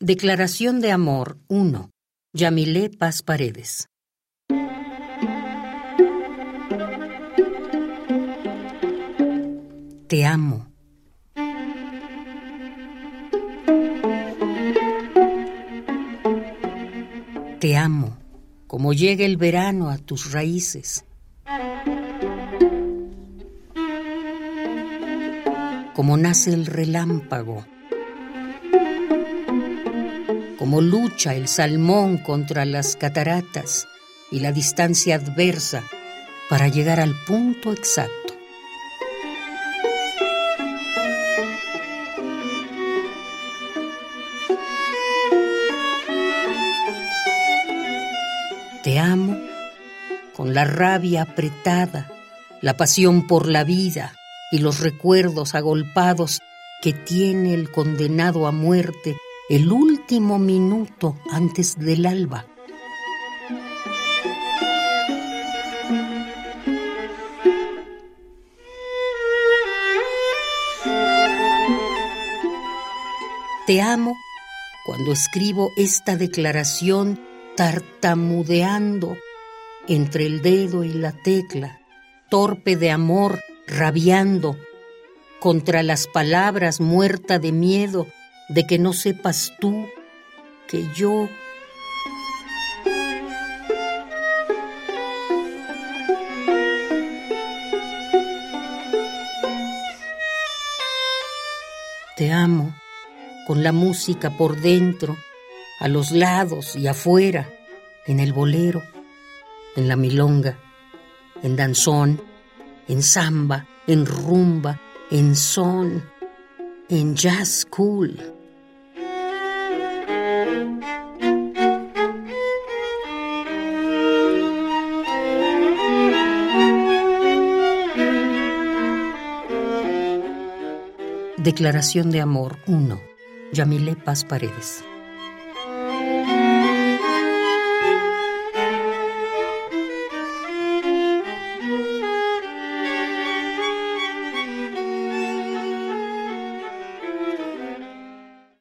Declaración de Amor 1. Yamilé Paz Paredes. Te amo. Te amo, como llega el verano a tus raíces. Como nace el relámpago como lucha el salmón contra las cataratas y la distancia adversa para llegar al punto exacto. Te amo con la rabia apretada, la pasión por la vida y los recuerdos agolpados que tiene el condenado a muerte el último minuto antes del alba. Te amo cuando escribo esta declaración tartamudeando entre el dedo y la tecla, torpe de amor, rabiando contra las palabras muerta de miedo de que no sepas tú que yo Te amo con la música por dentro, a los lados y afuera, en el bolero, en la milonga, en danzón, en samba, en rumba, en son, en jazz cool. Declaración de Amor 1. Yamile Paz Paredes.